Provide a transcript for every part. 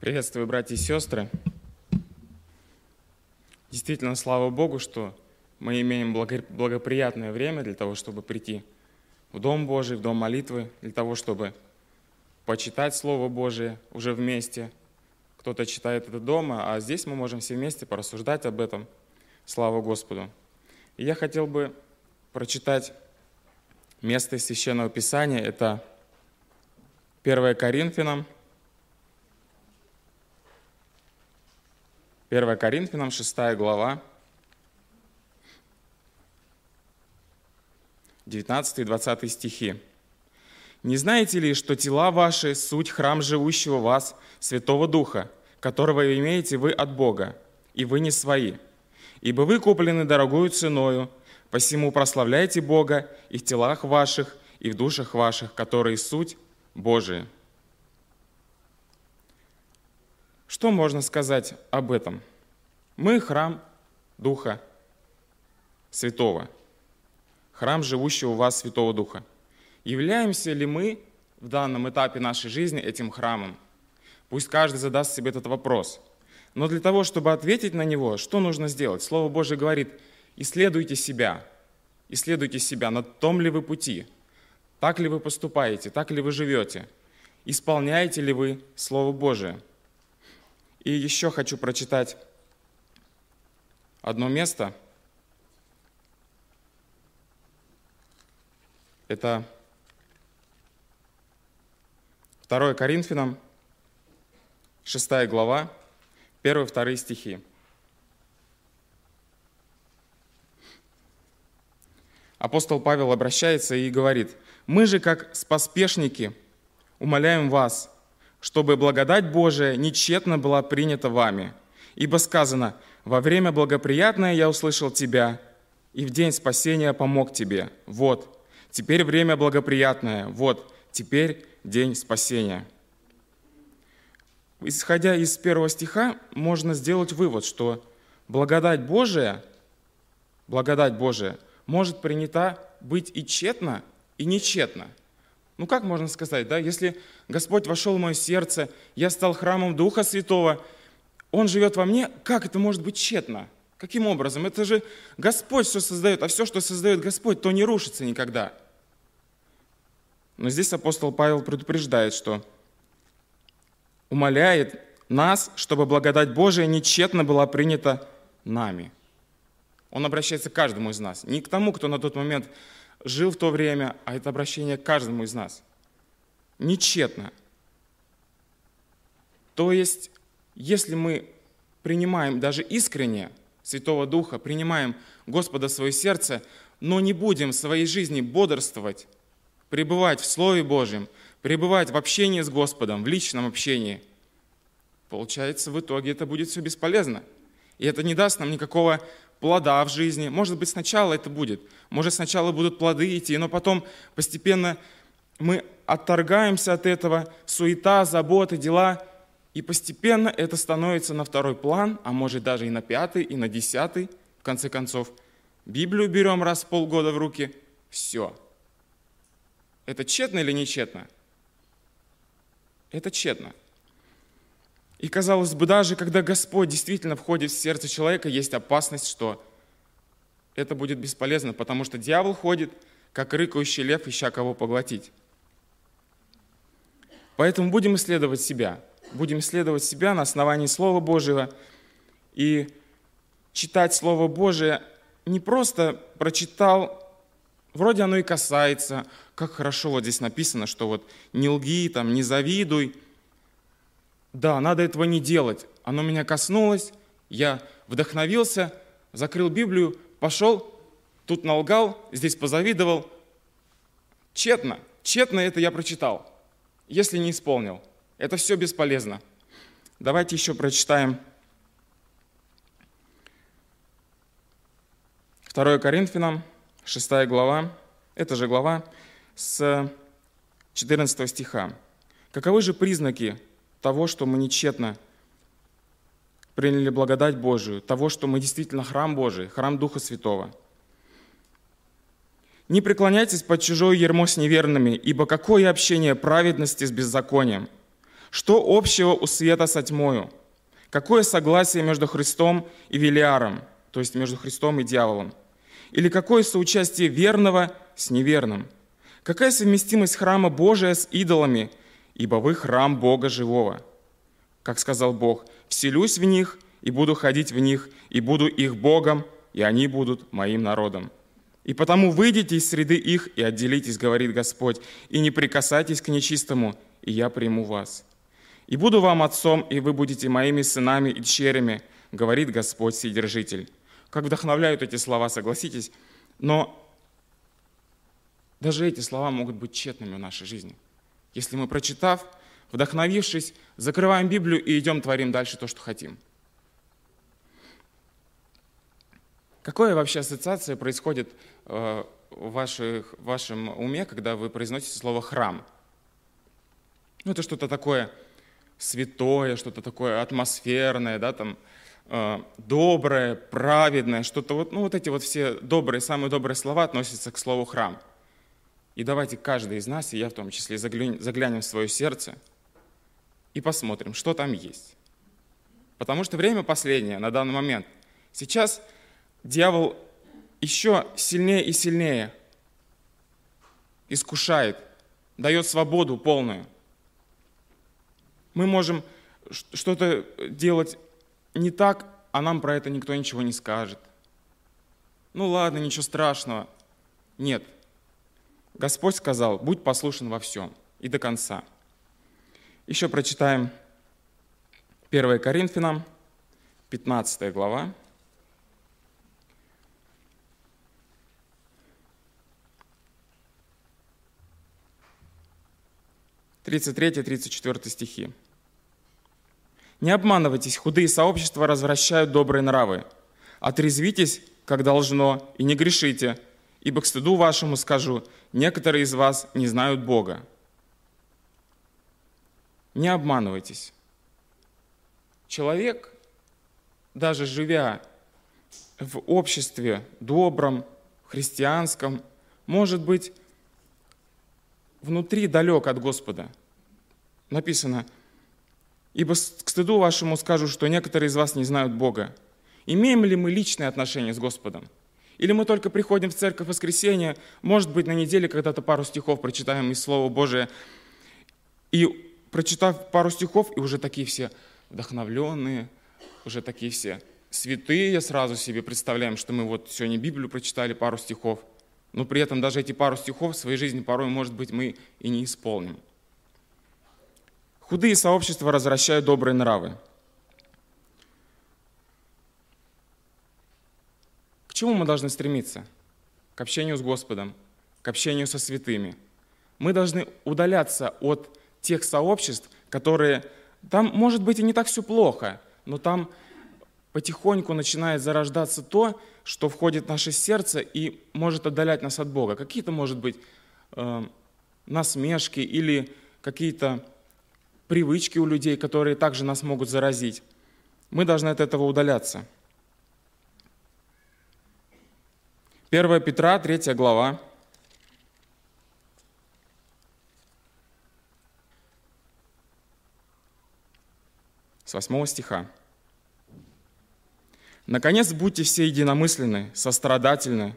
Приветствую, братья и сестры. Действительно, слава Богу, что мы имеем благоприятное время для того, чтобы прийти в Дом Божий, в Дом молитвы, для того, чтобы почитать Слово Божие уже вместе. Кто-то читает это дома, а здесь мы можем все вместе порассуждать об этом. Слава Господу. И я хотел бы прочитать место из Священного Писания. Это 1 Коринфянам, 1 Коринфянам, 6 глава, 19 и 20 стихи. «Не знаете ли, что тела ваши – суть храм живущего вас, Святого Духа, которого имеете вы от Бога, и вы не свои? Ибо вы куплены дорогою ценою, посему прославляйте Бога и в телах ваших, и в душах ваших, которые суть Божии». Что можно сказать об этом? Мы храм Духа Святого, храм живущего у вас Святого Духа. Являемся ли мы в данном этапе нашей жизни этим храмом? Пусть каждый задаст себе этот вопрос. Но для того, чтобы ответить на него, что нужно сделать? Слово Божье говорит, исследуйте себя, исследуйте себя, на том ли вы пути, так ли вы поступаете, так ли вы живете, исполняете ли вы Слово Божие – и еще хочу прочитать одно место. Это 2 Коринфянам, 6 глава, 1-2 стихи. Апостол Павел обращается и говорит, «Мы же, как споспешники, умоляем вас, чтобы благодать Божия нечетно была принята вами. Ибо сказано, во время благоприятное я услышал тебя, и в день спасения помог тебе. Вот, теперь время благоприятное, вот, теперь день спасения. Исходя из первого стиха, можно сделать вывод, что благодать Божия, благодать Божия может принята быть и тщетно, и нечетно – ну как можно сказать, да? Если Господь вошел в мое сердце, я стал храмом Духа Святого, Он живет во мне, как это может быть тщетно? Каким образом? Это же Господь все создает, а все, что создает Господь, то не рушится никогда. Но здесь апостол Павел предупреждает, что умоляет нас, чтобы благодать Божия нечетно была принята нами. Он обращается к каждому из нас, не к тому, кто на тот момент жил в то время, а это обращение к каждому из нас. Нечетно. То есть, если мы принимаем даже искренне Святого Духа, принимаем Господа в свое сердце, но не будем в своей жизни бодрствовать, пребывать в Слове Божьем, пребывать в общении с Господом, в личном общении, получается, в итоге это будет все бесполезно. И это не даст нам никакого плода в жизни. Может быть, сначала это будет. Может, сначала будут плоды идти, но потом постепенно мы отторгаемся от этого, суета, заботы, дела, и постепенно это становится на второй план, а может даже и на пятый, и на десятый. В конце концов, Библию берем раз в полгода в руки, все. Это тщетно или не тщетно? Это тщетно. И казалось бы, даже когда Господь действительно входит в сердце человека, есть опасность, что это будет бесполезно, потому что дьявол ходит, как рыкающий лев, ища кого поглотить. Поэтому будем исследовать себя. Будем исследовать себя на основании Слова Божьего и читать Слово Божие не просто прочитал, вроде оно и касается, как хорошо вот здесь написано, что вот не лги, там, не завидуй – да, надо этого не делать. Оно меня коснулось, я вдохновился, закрыл Библию, пошел, тут налгал, здесь позавидовал. Тщетно, тщетно это я прочитал, если не исполнил. Это все бесполезно. Давайте еще прочитаем 2 Коринфянам, 6 глава, это же глава с 14 стиха. Каковы же признаки того, что мы нечетно приняли благодать Божию, того, что мы действительно храм Божий, храм Духа Святого. Не преклоняйтесь под чужое ермо с неверными, ибо какое общение праведности с беззаконием? Что общего у света со тьмою? Какое согласие между Христом и Велиаром, то есть между Христом и дьяволом? Или какое соучастие верного с неверным? Какая совместимость храма Божия с идолами, ибо вы храм Бога живого? Как сказал Бог, «Вселюсь в них и буду ходить в них, и буду их Богом, и они будут моим народом». И потому выйдите из среды их и отделитесь, говорит Господь, и не прикасайтесь к нечистому, и я приму вас. И буду вам отцом, и вы будете моими сынами и дщерями, говорит Господь Вседержитель. Как вдохновляют эти слова, согласитесь, но даже эти слова могут быть тщетными в нашей жизни. Если мы, прочитав, вдохновившись, закрываем Библию и идем творим дальше то, что хотим. Какая вообще ассоциация происходит э, в, ваших, в вашем уме, когда вы произносите слово «храм»? Ну, это что-то такое святое, что-то такое атмосферное, да, там, э, доброе, праведное, что-то вот, ну, вот эти вот все добрые, самые добрые слова относятся к слову «храм». И давайте каждый из нас, и я в том числе, заглянем, заглянем в свое сердце и посмотрим, что там есть. Потому что время последнее на данный момент. Сейчас дьявол еще сильнее и сильнее искушает, дает свободу полную. Мы можем что-то делать не так, а нам про это никто ничего не скажет. Ну ладно, ничего страшного. Нет. Господь сказал, будь послушен во всем и до конца. Еще прочитаем 1 Коринфянам, 15 глава, 33-34 стихи. «Не обманывайтесь, худые сообщества развращают добрые нравы. Отрезвитесь, как должно, и не грешите, ибо к стыду вашему скажу, некоторые из вас не знают Бога». Не обманывайтесь. Человек, даже живя в обществе добром, христианском, может быть внутри далек от Господа. Написано, «Ибо к стыду вашему скажу, что некоторые из вас не знают Бога». Имеем ли мы личные отношения с Господом? Или мы только приходим в церковь в воскресенье, может быть, на неделе когда-то пару стихов прочитаем из Слова Божия, и прочитав пару стихов, и уже такие все вдохновленные, уже такие все святые сразу себе представляем, что мы вот сегодня Библию прочитали, пару стихов – но при этом даже эти пару стихов в своей жизни порой, может быть, мы и не исполним. Худые сообщества развращают добрые нравы. Чему мы должны стремиться? К общению с Господом, к общению со святыми. Мы должны удаляться от тех сообществ, которые... Там, может быть, и не так все плохо, но там потихоньку начинает зарождаться то, что входит в наше сердце и может отдалять нас от Бога. Какие-то, может быть, э, насмешки или какие-то привычки у людей, которые также нас могут заразить. Мы должны от этого удаляться. 1 Петра, 3 глава. С 8 стиха. Наконец, будьте все единомысленны, сострадательны,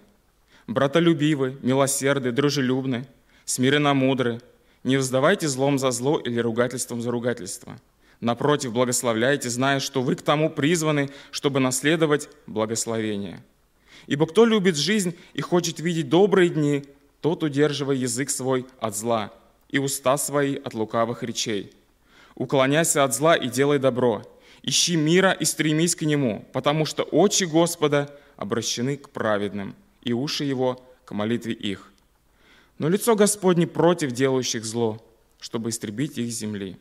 братолюбивы, милосерды, дружелюбны, смиренно мудры, не вздавайте злом за зло или ругательством за ругательство. Напротив, благословляйте, зная, что вы к тому призваны, чтобы наследовать благословение. Ибо кто любит жизнь и хочет видеть добрые дни, тот удерживай язык свой от зла и уста свои от лукавых речей. Уклоняйся от зла и делай добро – Ищи мира и стремись к нему, потому что очи Господа обращены к праведным, и уши его к молитве их. Но лицо Господне против делающих зло, чтобы истребить их земли.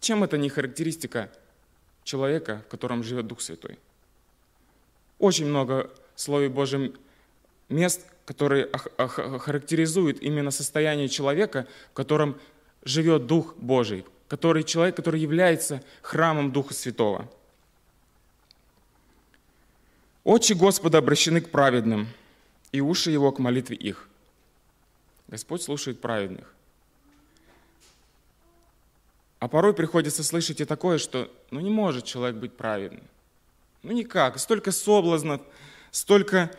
Чем это не характеристика человека, в котором живет Дух Святой? Очень много Слове Божьем мест, которые характеризуют именно состояние человека, в котором живет Дух Божий, который человек, который является храмом Духа Святого. Очи Господа обращены к праведным, и уши Его к молитве их. Господь слушает праведных. А порой приходится слышать и такое, что ну не может человек быть праведным. Ну никак, столько соблазнов, столько,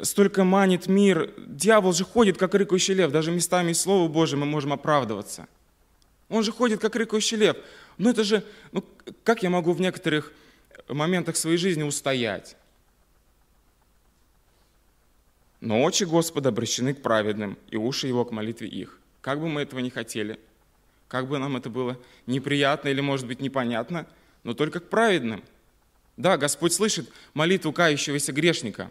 столько манит мир. Дьявол же ходит, как рыкающий лев. Даже местами из Слова Божьего мы можем оправдываться. Он же ходит, как рыкающий лев. Ну это же, ну как я могу в некоторых моментах своей жизни устоять? Но очи Господа обращены к праведным, и уши Его к молитве их. Как бы мы этого не хотели, как бы нам это было неприятно или, может быть, непонятно, но только к праведным. Да, Господь слышит молитву кающегося грешника.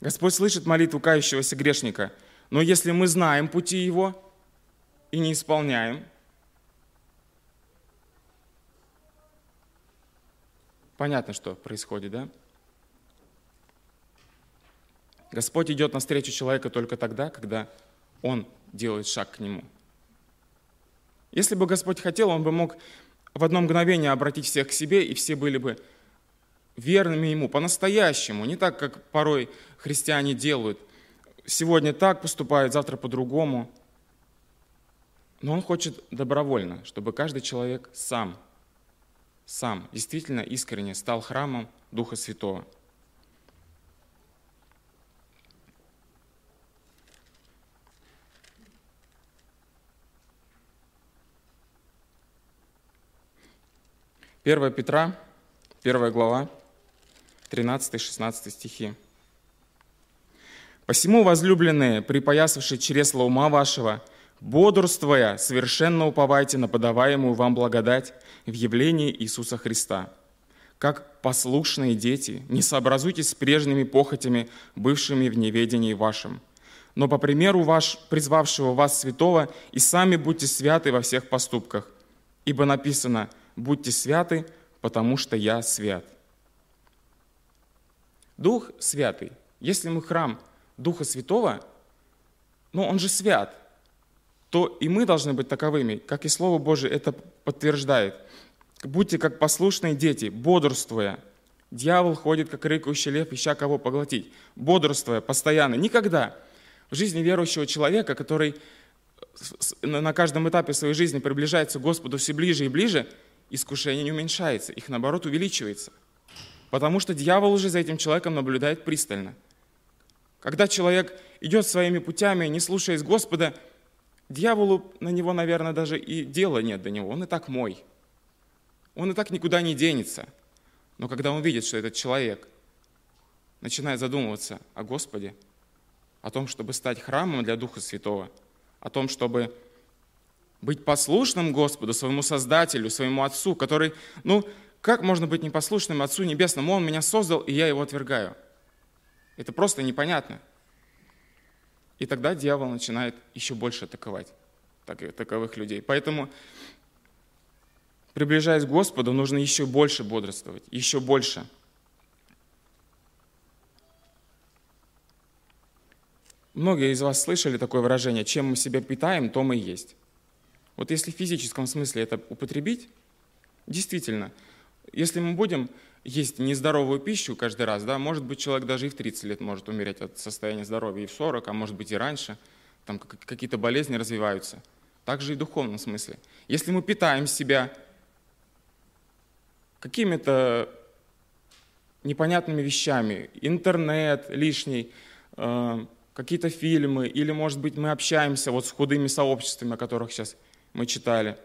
Господь слышит молитву кающегося грешника. Но если мы знаем пути Его и не исполняем, понятно, что происходит, да? Господь идет навстречу человека только тогда, когда он делает шаг к нему. Если бы Господь хотел, он бы мог в одно мгновение обратить всех к себе, и все были бы верными Ему, по-настоящему, не так, как порой христиане делают. Сегодня так поступают, завтра по-другому. Но Он хочет добровольно, чтобы каждый человек сам, сам действительно искренне стал храмом Духа Святого – 1 Петра, 1 глава, 13-16 стихи. «Посему, возлюбленные, припоясавшие чресло ума вашего, бодрствуя, совершенно уповайте на подаваемую вам благодать в явлении Иисуса Христа. Как послушные дети, не сообразуйтесь с прежними похотями, бывшими в неведении вашем, но по примеру ваш, призвавшего вас святого, и сами будьте святы во всех поступках. Ибо написано – будьте святы, потому что я свят. Дух Святый, если мы храм Духа Святого, но ну, Он же свят, то и мы должны быть таковыми, как и Слово Божие это подтверждает. Будьте как послушные дети, бодрствуя. Дьявол ходит, как рыкающий лев, ища кого поглотить. Бодрствуя постоянно. Никогда в жизни верующего человека, который на каждом этапе своей жизни приближается к Господу все ближе и ближе – искушение не уменьшается, их наоборот увеличивается. Потому что дьявол уже за этим человеком наблюдает пристально. Когда человек идет своими путями, не слушаясь Господа, дьяволу на него, наверное, даже и дела нет до него. Он и так мой. Он и так никуда не денется. Но когда он видит, что этот человек начинает задумываться о Господе, о том, чтобы стать храмом для Духа Святого, о том, чтобы быть послушным Господу, своему Создателю, своему Отцу, который, ну, как можно быть непослушным Отцу Небесному? Он меня создал, и я его отвергаю. Это просто непонятно. И тогда дьявол начинает еще больше атаковать таковых людей. Поэтому, приближаясь к Господу, нужно еще больше бодрствовать, еще больше. Многие из вас слышали такое выражение, чем мы себя питаем, то мы и есть. Вот если в физическом смысле это употребить, действительно, если мы будем есть нездоровую пищу каждый раз, да, может быть, человек даже и в 30 лет может умереть от состояния здоровья, и в 40, а может быть и раньше, там какие-то болезни развиваются. Также и в духовном смысле. Если мы питаем себя какими-то непонятными вещами, интернет лишний, э, какие-то фильмы, или, может быть, мы общаемся вот с худыми сообществами, о которых сейчас мы читали,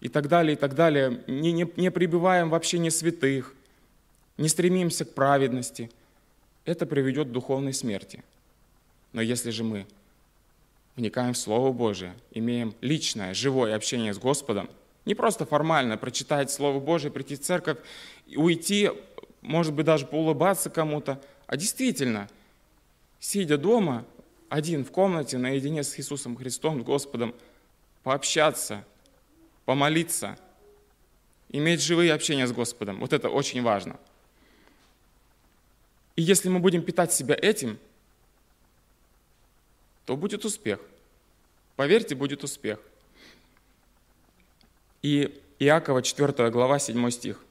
и так далее, и так далее. Не, не, не пребываем в общении святых, не стремимся к праведности. Это приведет к духовной смерти. Но если же мы вникаем в Слово Божие, имеем личное, живое общение с Господом, не просто формально прочитать Слово Божие, прийти в церковь, уйти, может быть, даже поулыбаться кому-то, а действительно, сидя дома, один в комнате, наедине с Иисусом Христом, с Господом, пообщаться, помолиться, иметь живые общения с Господом. Вот это очень важно. И если мы будем питать себя этим, то будет успех. Поверьте, будет успех. И Иакова 4 глава 7 стих.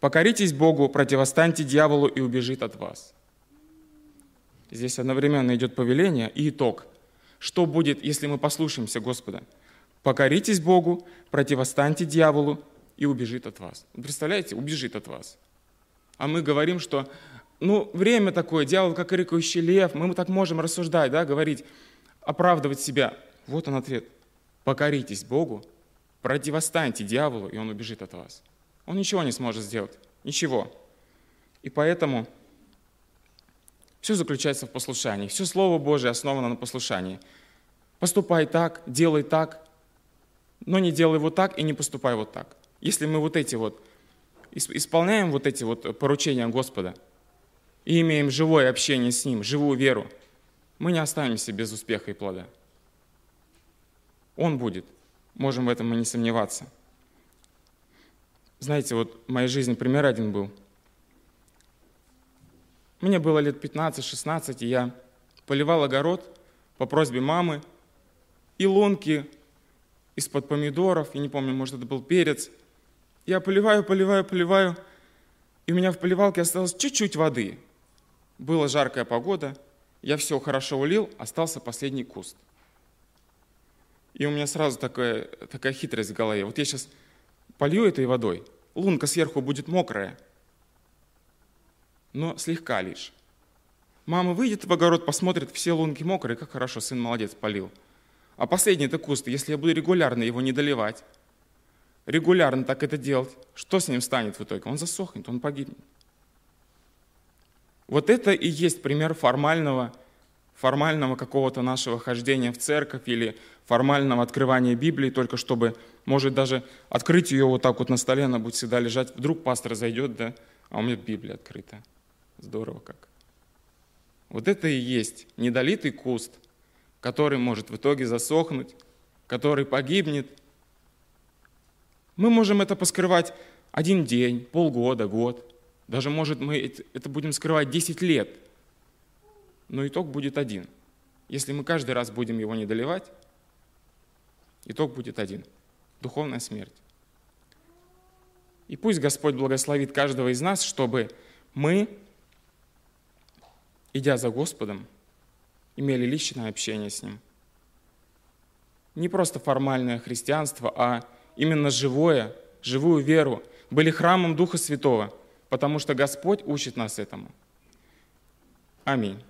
«Покоритесь Богу, противостаньте дьяволу и убежит от вас». Здесь одновременно идет повеление и итог – что будет, если мы послушаемся Господа. Покоритесь Богу, противостаньте дьяволу, и убежит от вас. Представляете, убежит от вас. А мы говорим, что ну, время такое, дьявол как рыкающий лев, мы так можем рассуждать, да, говорить, оправдывать себя. Вот он ответ. Покоритесь Богу, противостаньте дьяволу, и он убежит от вас. Он ничего не сможет сделать. Ничего. И поэтому все заключается в послушании. Все Слово Божие основано на послушании. Поступай так, делай так, но не делай вот так и не поступай вот так. Если мы вот эти вот исполняем вот эти вот поручения Господа и имеем живое общение с Ним, живую веру, мы не останемся без успеха и плода. Он будет. Можем в этом и не сомневаться. Знаете, вот в моей жизни пример один был – мне было лет 15-16, и я поливал огород по просьбе мамы, и лунки из-под помидоров, я не помню, может, это был перец. Я поливаю, поливаю, поливаю, и у меня в поливалке осталось чуть-чуть воды. Была жаркая погода, я все хорошо улил, остался последний куст. И у меня сразу такая, такая хитрость в голове. Вот я сейчас полью этой водой, лунка сверху будет мокрая – но слегка лишь. Мама выйдет в огород, посмотрит, все лунки мокрые, как хорошо, сын молодец, полил. А последний-то куст, если я буду регулярно его не доливать, регулярно так это делать, что с ним станет в итоге? Он засохнет, он погибнет. Вот это и есть пример формального, формального какого-то нашего хождения в церковь или формального открывания Библии, только чтобы, может, даже открыть ее вот так вот на столе, она будет всегда лежать. Вдруг пастор зайдет, да, а у меня Библия открыта. Здорово как. Вот это и есть недолитый куст, который может в итоге засохнуть, который погибнет. Мы можем это поскрывать один день, полгода, год. Даже, может, мы это будем скрывать 10 лет. Но итог будет один. Если мы каждый раз будем его не доливать, итог будет один. Духовная смерть. И пусть Господь благословит каждого из нас, чтобы мы идя за Господом, имели личное общение с Ним. Не просто формальное христианство, а именно живое, живую веру, были храмом Духа Святого, потому что Господь учит нас этому. Аминь.